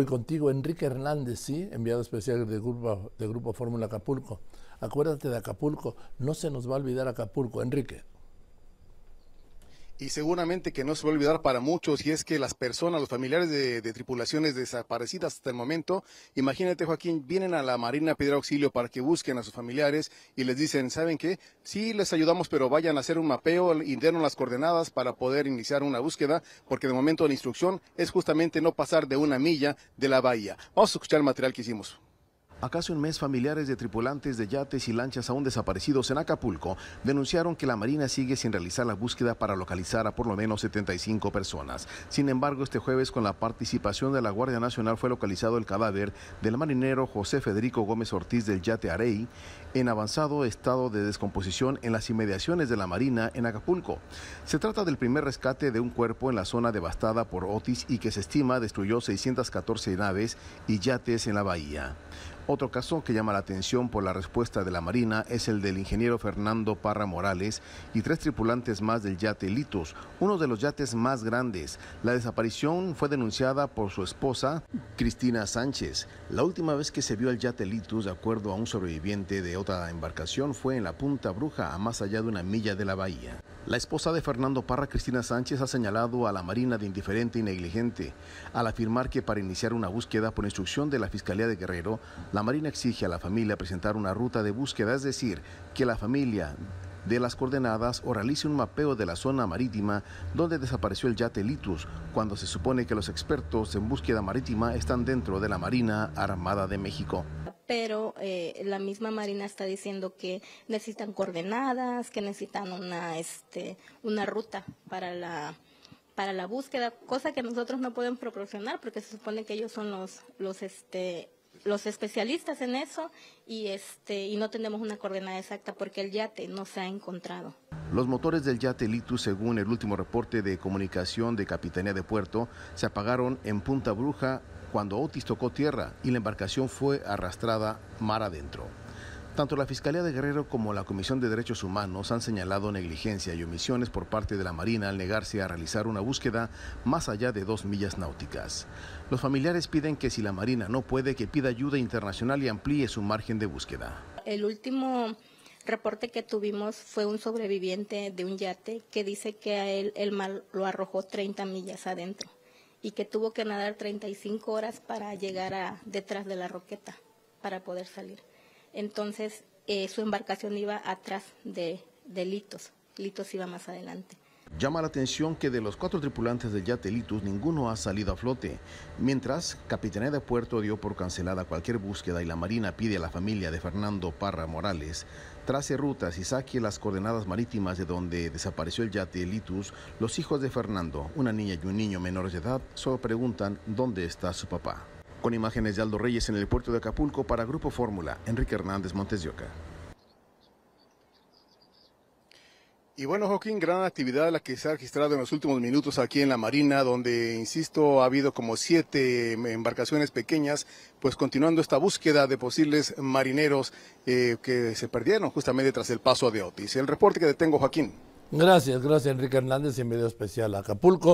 voy contigo, Enrique Hernández, sí, enviado especial del Grupo, de Grupo Fórmula Acapulco. Acuérdate de Acapulco, no se nos va a olvidar Acapulco, Enrique y seguramente que no se va a olvidar para muchos y es que las personas, los familiares de, tripulaciones desaparecidas hasta el momento, imagínate Joaquín, vienen a la Marina a pedir auxilio para que busquen a sus familiares y les dicen, ¿saben qué? Sí, les ayudamos, pero vayan a hacer un mapeo y las coordenadas para poder iniciar una búsqueda, porque de momento la instrucción es justamente no pasar de una milla de la bahía. Vamos a escuchar el material que hicimos. A casi un mes, familiares de tripulantes de yates y lanchas aún desaparecidos en Acapulco denunciaron que la Marina sigue sin realizar la búsqueda para localizar a por lo menos 75 personas. Sin embargo, este jueves, con la participación de la Guardia Nacional, fue localizado el cadáver del marinero José Federico Gómez Ortiz del yate Arey en avanzado estado de descomposición en las inmediaciones de la Marina en Acapulco. Se trata del primer rescate de un cuerpo en la zona devastada por Otis y que se estima destruyó 614 naves y yates en la bahía. Otro caso que llama la atención por la respuesta de la Marina es el del ingeniero Fernando Parra Morales y tres tripulantes más del yate Litus, uno de los yates más grandes. La desaparición fue denunciada por su esposa, Cristina Sánchez. La última vez que se vio el yate Litus, de acuerdo a un sobreviviente de otra embarcación, fue en la Punta Bruja, a más allá de una milla de la bahía. La esposa de Fernando Parra, Cristina Sánchez, ha señalado a la Marina de indiferente y negligente. Al afirmar que para iniciar una búsqueda por instrucción de la Fiscalía de Guerrero, la Marina exige a la familia presentar una ruta de búsqueda, es decir, que la familia de las coordenadas o realice un mapeo de la zona marítima donde desapareció el yate Litus, cuando se supone que los expertos en búsqueda marítima están dentro de la Marina Armada de México. Pero eh, la misma Marina está diciendo que necesitan coordenadas, que necesitan una, este, una ruta para la, para la búsqueda, cosa que nosotros no podemos proporcionar porque se supone que ellos son los, los, este, los especialistas en eso y este y no tenemos una coordenada exacta porque el yate no se ha encontrado. Los motores del yate Litus, según el último reporte de comunicación de Capitanía de Puerto, se apagaron en Punta Bruja cuando Otis tocó tierra y la embarcación fue arrastrada mar adentro. Tanto la Fiscalía de Guerrero como la Comisión de Derechos Humanos han señalado negligencia y omisiones por parte de la Marina al negarse a realizar una búsqueda más allá de dos millas náuticas. Los familiares piden que si la Marina no puede, que pida ayuda internacional y amplíe su margen de búsqueda. El último reporte que tuvimos fue un sobreviviente de un yate que dice que a él el mal lo arrojó 30 millas adentro y que tuvo que nadar 35 horas para llegar a detrás de la roqueta para poder salir. Entonces eh, su embarcación iba atrás de, de Litos, Litos iba más adelante. Llama la atención que de los cuatro tripulantes del yate Litus ninguno ha salido a flote, mientras Capitanía de Puerto dio por cancelada cualquier búsqueda y la Marina pide a la familia de Fernando Parra Morales trace rutas y saque las coordenadas marítimas de donde desapareció el yate Litus, los hijos de Fernando, una niña y un niño menores de edad, solo preguntan dónde está su papá. Con imágenes de Aldo Reyes en el puerto de Acapulco para Grupo Fórmula, Enrique Hernández Montes de Oca. Y bueno, Joaquín, gran actividad la que se ha registrado en los últimos minutos aquí en la Marina, donde, insisto, ha habido como siete embarcaciones pequeñas, pues continuando esta búsqueda de posibles marineros eh, que se perdieron justamente tras el paso de Otis. El reporte que detengo, Joaquín. Gracias, gracias Enrique Hernández y en medio especial a Acapulco.